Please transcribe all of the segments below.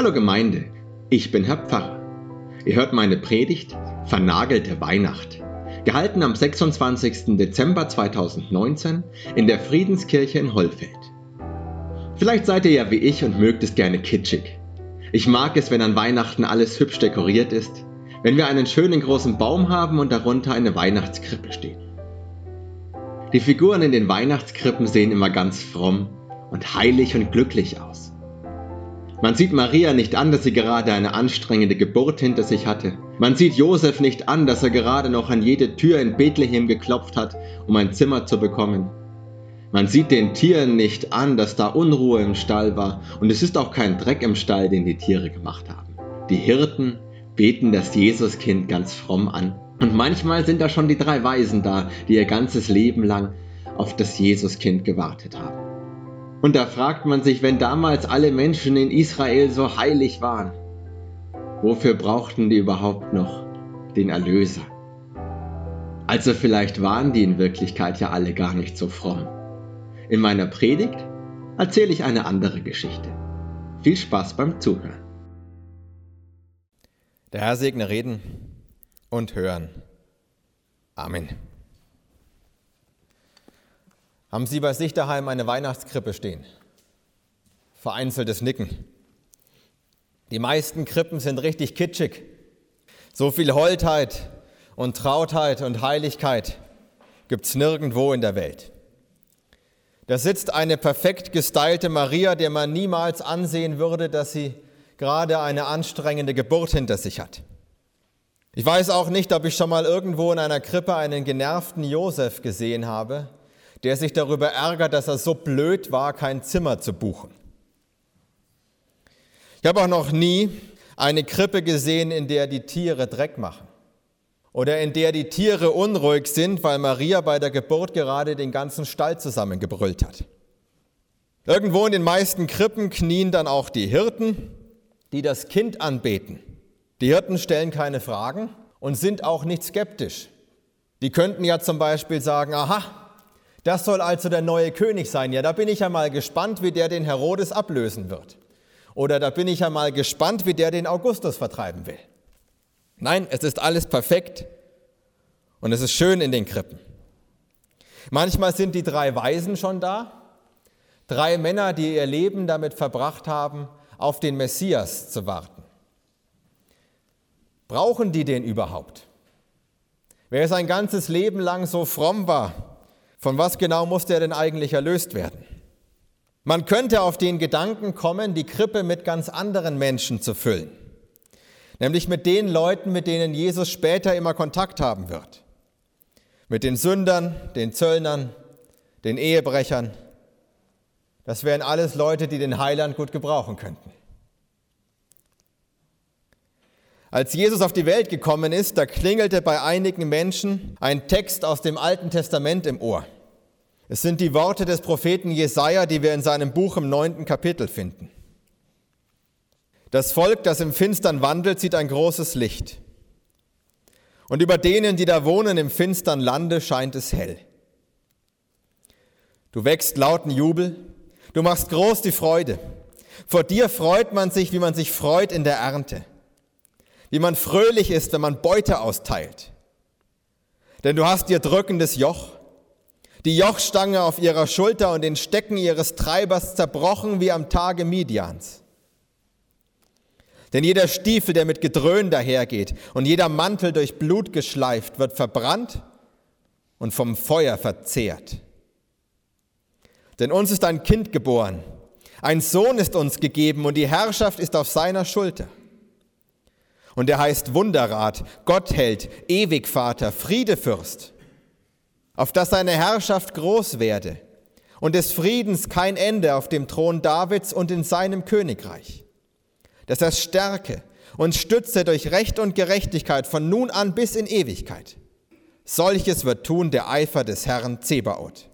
Hallo Gemeinde, ich bin Herr Pfarrer. Ihr hört meine Predigt Vernagelte Weihnacht, gehalten am 26. Dezember 2019 in der Friedenskirche in Hollfeld. Vielleicht seid ihr ja wie ich und mögt es gerne kitschig. Ich mag es, wenn an Weihnachten alles hübsch dekoriert ist, wenn wir einen schönen großen Baum haben und darunter eine Weihnachtskrippe steht. Die Figuren in den Weihnachtskrippen sehen immer ganz fromm und heilig und glücklich aus. Man sieht Maria nicht an, dass sie gerade eine anstrengende Geburt hinter sich hatte. Man sieht Josef nicht an, dass er gerade noch an jede Tür in Bethlehem geklopft hat, um ein Zimmer zu bekommen. Man sieht den Tieren nicht an, dass da Unruhe im Stall war, und es ist auch kein Dreck im Stall, den die Tiere gemacht haben. Die Hirten beten das Jesuskind ganz fromm an. Und manchmal sind da schon die drei Weisen da, die ihr ganzes Leben lang auf das Jesuskind gewartet haben. Und da fragt man sich, wenn damals alle Menschen in Israel so heilig waren, wofür brauchten die überhaupt noch den Erlöser? Also vielleicht waren die in Wirklichkeit ja alle gar nicht so fromm. In meiner Predigt erzähle ich eine andere Geschichte. Viel Spaß beim Zuhören. Der Herr segne Reden und Hören. Amen. Haben Sie bei sich daheim eine Weihnachtskrippe stehen? Vereinzeltes Nicken. Die meisten Krippen sind richtig kitschig. So viel Holdheit und Trautheit und Heiligkeit gibt es nirgendwo in der Welt. Da sitzt eine perfekt gestylte Maria, der man niemals ansehen würde, dass sie gerade eine anstrengende Geburt hinter sich hat. Ich weiß auch nicht, ob ich schon mal irgendwo in einer Krippe einen genervten Josef gesehen habe, der sich darüber ärgert, dass er so blöd war, kein Zimmer zu buchen. Ich habe auch noch nie eine Krippe gesehen, in der die Tiere Dreck machen oder in der die Tiere unruhig sind, weil Maria bei der Geburt gerade den ganzen Stall zusammengebrüllt hat. Irgendwo in den meisten Krippen knien dann auch die Hirten, die das Kind anbeten. Die Hirten stellen keine Fragen und sind auch nicht skeptisch. Die könnten ja zum Beispiel sagen, aha, das soll also der neue König sein. Ja, da bin ich ja mal gespannt, wie der den Herodes ablösen wird. Oder da bin ich ja mal gespannt, wie der den Augustus vertreiben will. Nein, es ist alles perfekt und es ist schön in den Krippen. Manchmal sind die drei Weisen schon da, drei Männer, die ihr Leben damit verbracht haben, auf den Messias zu warten. Brauchen die den überhaupt? Wer sein ganzes Leben lang so fromm war, von was genau musste er denn eigentlich erlöst werden? Man könnte auf den Gedanken kommen, die Krippe mit ganz anderen Menschen zu füllen nämlich mit den Leuten, mit denen Jesus später immer Kontakt haben wird. Mit den Sündern, den Zöllnern, den Ehebrechern. Das wären alles Leute, die den Heiland gut gebrauchen könnten. Als Jesus auf die Welt gekommen ist, da klingelte bei einigen Menschen ein Text aus dem Alten Testament im Ohr. Es sind die Worte des Propheten Jesaja, die wir in seinem Buch im neunten Kapitel finden. Das Volk, das im Finstern wandelt, sieht ein großes Licht. Und über denen, die da wohnen im finstern Lande, scheint es hell. Du wächst lauten Jubel, du machst groß die Freude. Vor dir freut man sich, wie man sich freut in der Ernte, wie man fröhlich ist, wenn man Beute austeilt. Denn du hast ihr drückendes Joch, die Jochstange auf ihrer Schulter und den Stecken ihres Treibers zerbrochen wie am Tage Midians. Denn jeder Stiefel, der mit Gedröhn dahergeht und jeder Mantel durch Blut geschleift, wird verbrannt und vom Feuer verzehrt. Denn uns ist ein Kind geboren, ein Sohn ist uns gegeben und die Herrschaft ist auf seiner Schulter. Und er heißt Wunderrat, Gottheld, Ewigvater, Friedefürst, auf dass seine Herrschaft groß werde und des Friedens kein Ende auf dem Thron Davids und in seinem Königreich dass er stärke und stütze durch Recht und Gerechtigkeit von nun an bis in Ewigkeit. Solches wird tun der Eifer des Herrn Zebaoth.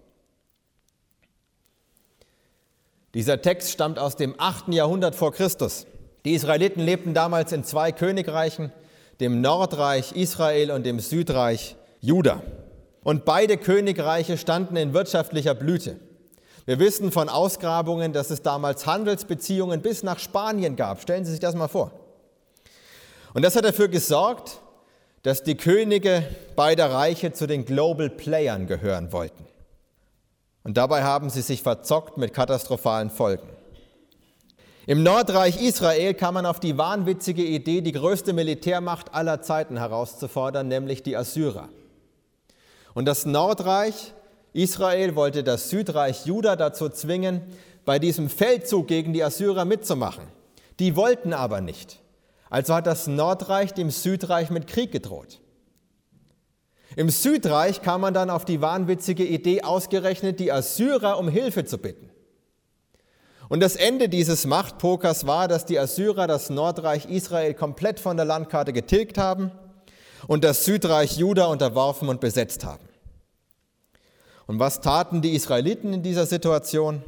Dieser Text stammt aus dem 8. Jahrhundert vor Christus. Die Israeliten lebten damals in zwei Königreichen, dem Nordreich Israel und dem Südreich Juda. Und beide Königreiche standen in wirtschaftlicher Blüte. Wir wissen von Ausgrabungen, dass es damals Handelsbeziehungen bis nach Spanien gab. Stellen Sie sich das mal vor. Und das hat dafür gesorgt, dass die Könige beider Reiche zu den Global Playern gehören wollten. Und dabei haben sie sich verzockt mit katastrophalen Folgen. Im Nordreich Israel kam man auf die wahnwitzige Idee, die größte Militärmacht aller Zeiten herauszufordern, nämlich die Assyrer. Und das Nordreich Israel wollte das Südreich Juda dazu zwingen, bei diesem Feldzug gegen die Assyrer mitzumachen. Die wollten aber nicht. Also hat das Nordreich dem Südreich mit Krieg gedroht. Im Südreich kam man dann auf die wahnwitzige Idee, ausgerechnet die Assyrer um Hilfe zu bitten. Und das Ende dieses Machtpokers war, dass die Assyrer das Nordreich Israel komplett von der Landkarte getilgt haben und das Südreich Juda unterworfen und besetzt haben. Und was taten die Israeliten in dieser Situation?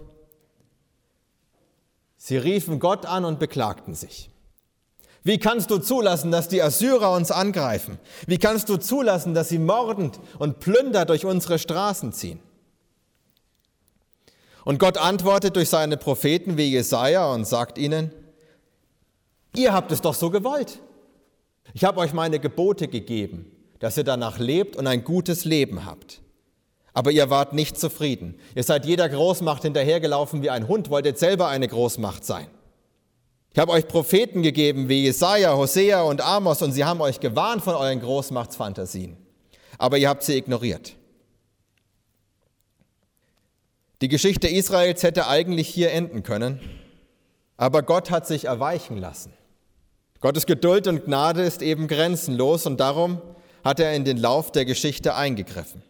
Sie riefen Gott an und beklagten sich. Wie kannst du zulassen, dass die Assyrer uns angreifen? Wie kannst du zulassen, dass sie mordend und plünder durch unsere Straßen ziehen? Und Gott antwortet durch seine Propheten wie Jesaja und sagt ihnen: Ihr habt es doch so gewollt. Ich habe euch meine Gebote gegeben, dass ihr danach lebt und ein gutes Leben habt. Aber ihr wart nicht zufrieden. Ihr seid jeder Großmacht hinterhergelaufen wie ein Hund, wolltet selber eine Großmacht sein. Ich habe euch Propheten gegeben wie Jesaja, Hosea und Amos und sie haben euch gewarnt von euren Großmachtsfantasien. Aber ihr habt sie ignoriert. Die Geschichte Israels hätte eigentlich hier enden können, aber Gott hat sich erweichen lassen. Gottes Geduld und Gnade ist eben grenzenlos und darum hat er in den Lauf der Geschichte eingegriffen.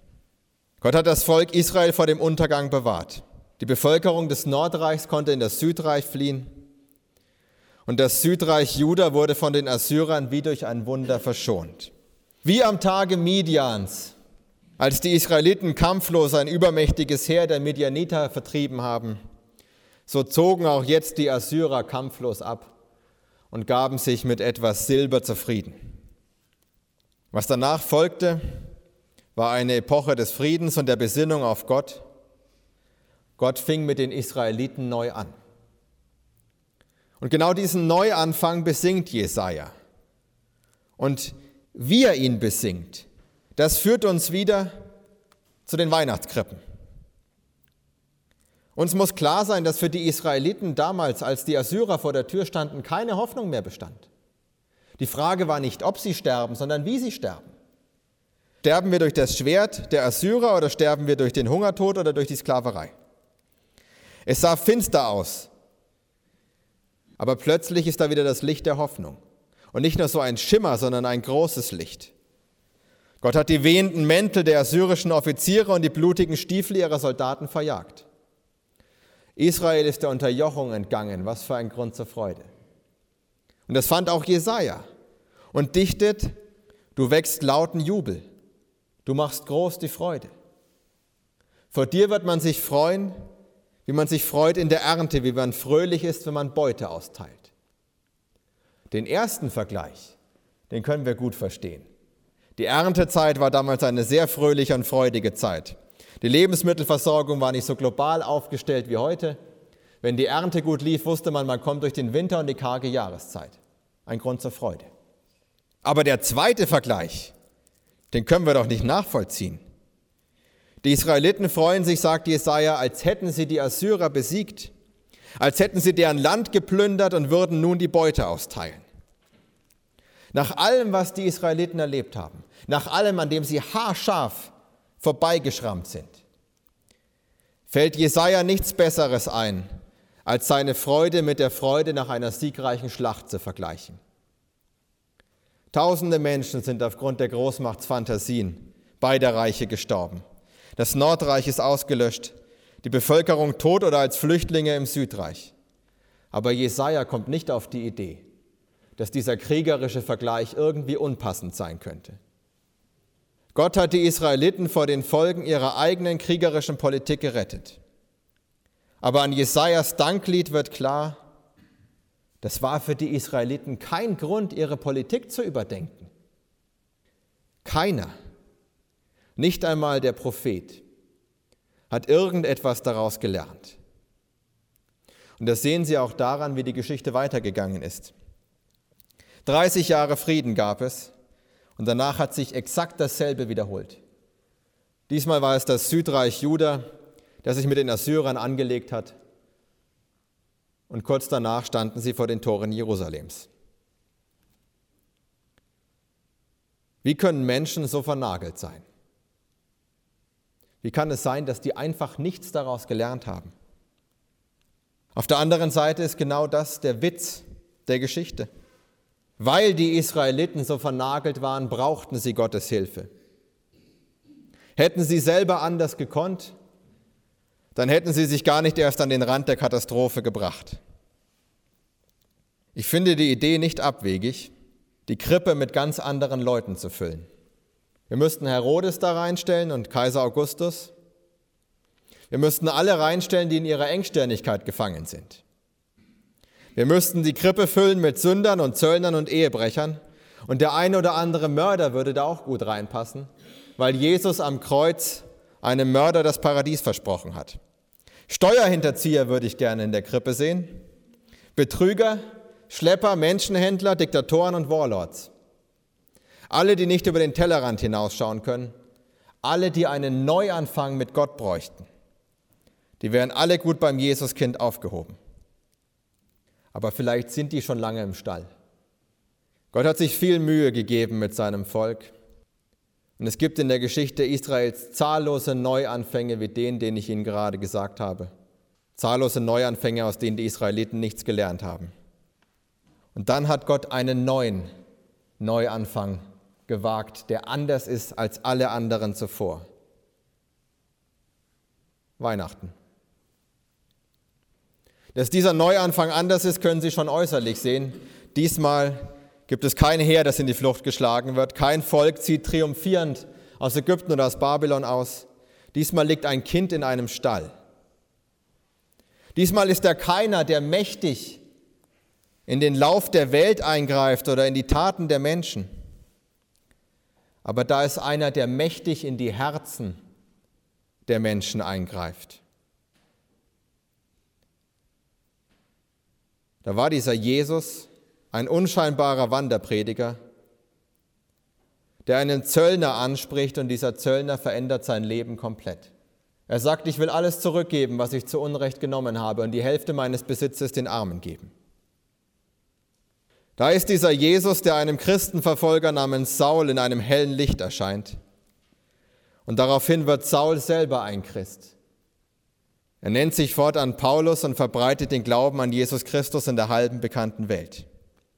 Gott hat das Volk Israel vor dem Untergang bewahrt. Die Bevölkerung des Nordreichs konnte in das Südreich fliehen und das Südreich Juda wurde von den Assyrern wie durch ein Wunder verschont. Wie am Tage Midians, als die Israeliten kampflos ein übermächtiges Heer der Midianiter vertrieben haben, so zogen auch jetzt die Assyrer kampflos ab und gaben sich mit etwas Silber zufrieden. Was danach folgte, war eine Epoche des Friedens und der Besinnung auf Gott. Gott fing mit den Israeliten neu an. Und genau diesen Neuanfang besingt Jesaja. Und wie er ihn besingt, das führt uns wieder zu den Weihnachtskrippen. Uns muss klar sein, dass für die Israeliten damals, als die Assyrer vor der Tür standen, keine Hoffnung mehr bestand. Die Frage war nicht, ob sie sterben, sondern wie sie sterben. Sterben wir durch das Schwert der Assyrer oder sterben wir durch den Hungertod oder durch die Sklaverei? Es sah finster aus, aber plötzlich ist da wieder das Licht der Hoffnung. Und nicht nur so ein Schimmer, sondern ein großes Licht. Gott hat die wehenden Mäntel der assyrischen Offiziere und die blutigen Stiefel ihrer Soldaten verjagt. Israel ist der Unterjochung entgangen. Was für ein Grund zur Freude. Und das fand auch Jesaja und dichtet: Du wächst lauten Jubel, du machst groß die Freude. Vor dir wird man sich freuen, wie man sich freut in der Ernte, wie man fröhlich ist, wenn man Beute austeilt. Den ersten Vergleich, den können wir gut verstehen. Die Erntezeit war damals eine sehr fröhliche und freudige Zeit. Die Lebensmittelversorgung war nicht so global aufgestellt wie heute. Wenn die Ernte gut lief, wusste man, man kommt durch den Winter und die karge Jahreszeit. Ein Grund zur Freude. Aber der zweite Vergleich, den können wir doch nicht nachvollziehen. Die Israeliten freuen sich, sagt Jesaja, als hätten sie die Assyrer besiegt, als hätten sie deren Land geplündert und würden nun die Beute austeilen. Nach allem, was die Israeliten erlebt haben, nach allem, an dem sie haarscharf vorbeigeschrammt sind, fällt Jesaja nichts Besseres ein, als seine Freude mit der Freude nach einer siegreichen Schlacht zu vergleichen. Tausende Menschen sind aufgrund der Großmachtsfantasien beider Reiche gestorben. Das Nordreich ist ausgelöscht, die Bevölkerung tot oder als Flüchtlinge im Südreich. Aber Jesaja kommt nicht auf die Idee, dass dieser kriegerische Vergleich irgendwie unpassend sein könnte. Gott hat die Israeliten vor den Folgen ihrer eigenen kriegerischen Politik gerettet. Aber an Jesajas Danklied wird klar, das war für die Israeliten kein Grund, ihre Politik zu überdenken. Keiner. Nicht einmal der Prophet hat irgendetwas daraus gelernt. Und das sehen Sie auch daran, wie die Geschichte weitergegangen ist. 30 Jahre Frieden gab es und danach hat sich exakt dasselbe wiederholt. Diesmal war es das Südreich Juda, das sich mit den Assyrern angelegt hat und kurz danach standen sie vor den Toren Jerusalems. Wie können Menschen so vernagelt sein? Wie kann es sein, dass die einfach nichts daraus gelernt haben? Auf der anderen Seite ist genau das der Witz der Geschichte. Weil die Israeliten so vernagelt waren, brauchten sie Gottes Hilfe. Hätten sie selber anders gekonnt, dann hätten sie sich gar nicht erst an den Rand der Katastrophe gebracht. Ich finde die Idee nicht abwegig, die Krippe mit ganz anderen Leuten zu füllen. Wir müssten Herodes da reinstellen und Kaiser Augustus. Wir müssten alle reinstellen, die in ihrer Engstirnigkeit gefangen sind. Wir müssten die Krippe füllen mit Sündern und Zöllnern und Ehebrechern. Und der eine oder andere Mörder würde da auch gut reinpassen, weil Jesus am Kreuz einem Mörder das Paradies versprochen hat. Steuerhinterzieher würde ich gerne in der Krippe sehen. Betrüger, Schlepper, Menschenhändler, Diktatoren und Warlords. Alle, die nicht über den Tellerrand hinausschauen können. Alle, die einen Neuanfang mit Gott bräuchten. Die wären alle gut beim Jesuskind aufgehoben. Aber vielleicht sind die schon lange im Stall. Gott hat sich viel Mühe gegeben mit seinem Volk. Und es gibt in der Geschichte Israels zahllose Neuanfänge wie den, den ich Ihnen gerade gesagt habe. Zahllose Neuanfänge, aus denen die Israeliten nichts gelernt haben. Und dann hat Gott einen neuen Neuanfang gewagt, der anders ist als alle anderen zuvor. Weihnachten. Dass dieser Neuanfang anders ist, können Sie schon äußerlich sehen. Diesmal gibt es kein Heer, das in die Flucht geschlagen wird. Kein Volk zieht triumphierend aus Ägypten oder aus Babylon aus. Diesmal liegt ein Kind in einem Stall. Diesmal ist er keiner, der mächtig in den Lauf der Welt eingreift oder in die Taten der Menschen. Aber da ist einer, der mächtig in die Herzen der Menschen eingreift. Da war dieser Jesus, ein unscheinbarer Wanderprediger, der einen Zöllner anspricht und dieser Zöllner verändert sein Leben komplett. Er sagt, ich will alles zurückgeben, was ich zu Unrecht genommen habe und die Hälfte meines Besitzes den Armen geben. Da ist dieser Jesus, der einem Christenverfolger namens Saul in einem hellen Licht erscheint. Und daraufhin wird Saul selber ein Christ. Er nennt sich fortan Paulus und verbreitet den Glauben an Jesus Christus in der halben bekannten Welt.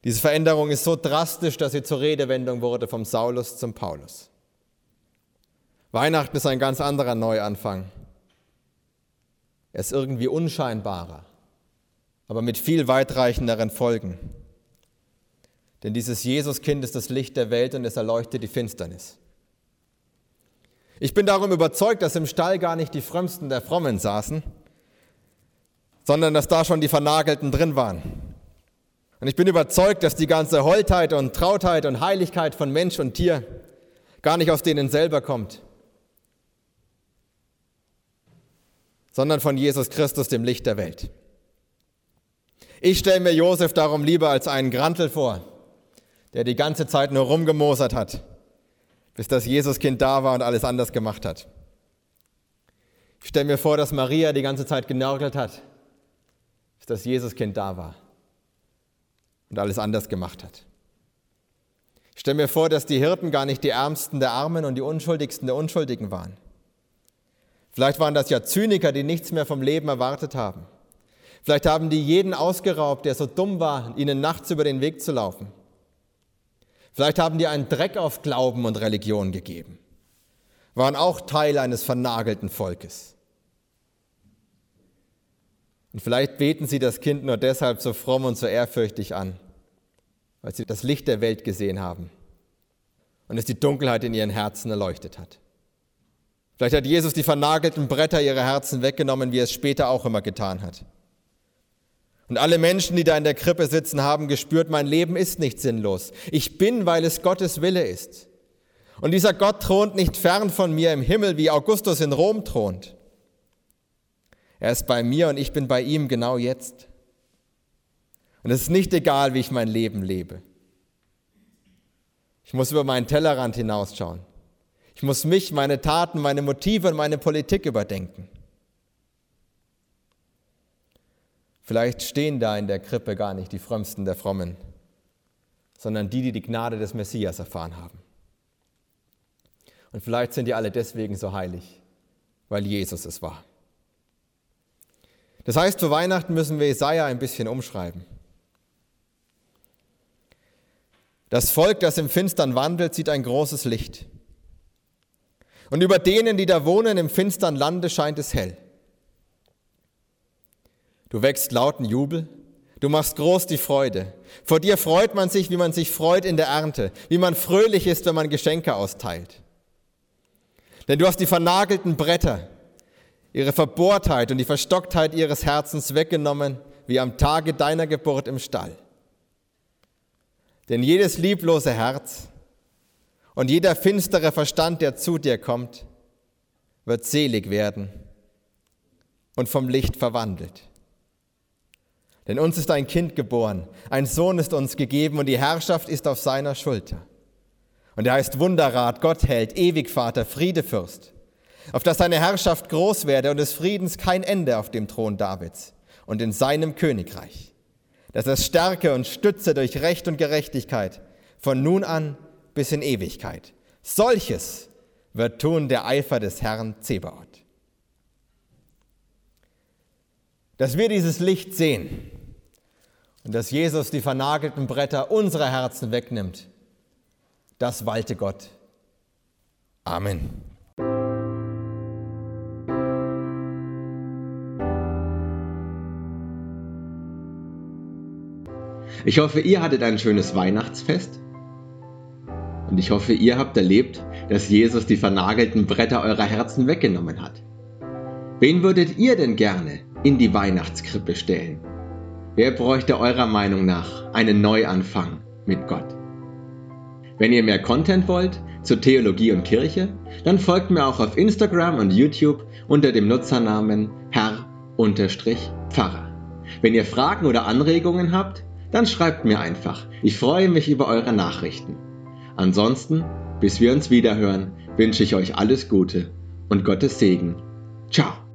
Diese Veränderung ist so drastisch, dass sie zur Redewendung wurde vom Saulus zum Paulus. Weihnachten ist ein ganz anderer Neuanfang. Er ist irgendwie unscheinbarer, aber mit viel weitreichenderen Folgen. Denn dieses Jesuskind ist das Licht der Welt und es erleuchtet die Finsternis. Ich bin darum überzeugt, dass im Stall gar nicht die Frömmsten der Frommen saßen, sondern dass da schon die Vernagelten drin waren. Und ich bin überzeugt, dass die ganze Holdheit und Trautheit und Heiligkeit von Mensch und Tier gar nicht aus denen selber kommt, sondern von Jesus Christus, dem Licht der Welt. Ich stelle mir Josef darum lieber als einen Grantel vor, der die ganze Zeit nur rumgemosert hat bis das Jesuskind da war und alles anders gemacht hat. Ich stelle mir vor, dass Maria die ganze Zeit genörgelt hat, bis das Jesuskind da war und alles anders gemacht hat. Ich stelle mir vor, dass die Hirten gar nicht die Ärmsten der Armen und die Unschuldigsten der Unschuldigen waren. Vielleicht waren das ja Zyniker, die nichts mehr vom Leben erwartet haben. Vielleicht haben die jeden ausgeraubt, der so dumm war, ihnen nachts über den Weg zu laufen. Vielleicht haben die einen Dreck auf Glauben und Religion gegeben, waren auch Teil eines vernagelten Volkes. Und vielleicht beten sie das Kind nur deshalb so fromm und so ehrfürchtig an, weil sie das Licht der Welt gesehen haben und es die Dunkelheit in ihren Herzen erleuchtet hat. Vielleicht hat Jesus die vernagelten Bretter ihrer Herzen weggenommen, wie er es später auch immer getan hat. Und alle Menschen, die da in der Krippe sitzen, haben gespürt, mein Leben ist nicht sinnlos. Ich bin, weil es Gottes Wille ist. Und dieser Gott thront nicht fern von mir im Himmel, wie Augustus in Rom thront. Er ist bei mir und ich bin bei ihm genau jetzt. Und es ist nicht egal, wie ich mein Leben lebe. Ich muss über meinen Tellerrand hinausschauen. Ich muss mich, meine Taten, meine Motive und meine Politik überdenken. Vielleicht stehen da in der Krippe gar nicht die Frömmsten der Frommen, sondern die, die die Gnade des Messias erfahren haben. Und vielleicht sind die alle deswegen so heilig, weil Jesus es war. Das heißt, für Weihnachten müssen wir Jesaja ein bisschen umschreiben. Das Volk, das im Finstern wandelt, sieht ein großes Licht. Und über denen, die da wohnen im finstern Lande, scheint es hell. Du wächst lauten Jubel, du machst groß die Freude. Vor dir freut man sich, wie man sich freut in der Ernte, wie man fröhlich ist, wenn man Geschenke austeilt. Denn du hast die vernagelten Bretter, ihre Verbohrtheit und die Verstocktheit ihres Herzens weggenommen, wie am Tage deiner Geburt im Stall. Denn jedes lieblose Herz und jeder finstere Verstand, der zu dir kommt, wird selig werden und vom Licht verwandelt. Denn uns ist ein Kind geboren, ein Sohn ist uns gegeben und die Herrschaft ist auf seiner Schulter. Und er heißt Wunderrat, Gottheld, Ewigvater, Friedefürst, auf dass seine Herrschaft groß werde und des Friedens kein Ende auf dem Thron Davids und in seinem Königreich dass es stärke und stütze durch Recht und Gerechtigkeit von nun an bis in Ewigkeit. Solches wird tun der Eifer des Herrn Zebaoth. Dass wir dieses Licht sehen und dass Jesus die vernagelten Bretter unserer Herzen wegnimmt, das walte Gott. Amen. Ich hoffe, ihr hattet ein schönes Weihnachtsfest. Und ich hoffe, ihr habt erlebt, dass Jesus die vernagelten Bretter eurer Herzen weggenommen hat. Wen würdet ihr denn gerne in die Weihnachtskrippe stellen? Wer bräuchte eurer Meinung nach einen Neuanfang mit Gott? Wenn ihr mehr Content wollt zu Theologie und Kirche, dann folgt mir auch auf Instagram und YouTube unter dem Nutzernamen Herr-Pfarrer. Wenn ihr Fragen oder Anregungen habt, dann schreibt mir einfach. Ich freue mich über eure Nachrichten. Ansonsten, bis wir uns wiederhören, wünsche ich euch alles Gute und Gottes Segen. Ciao.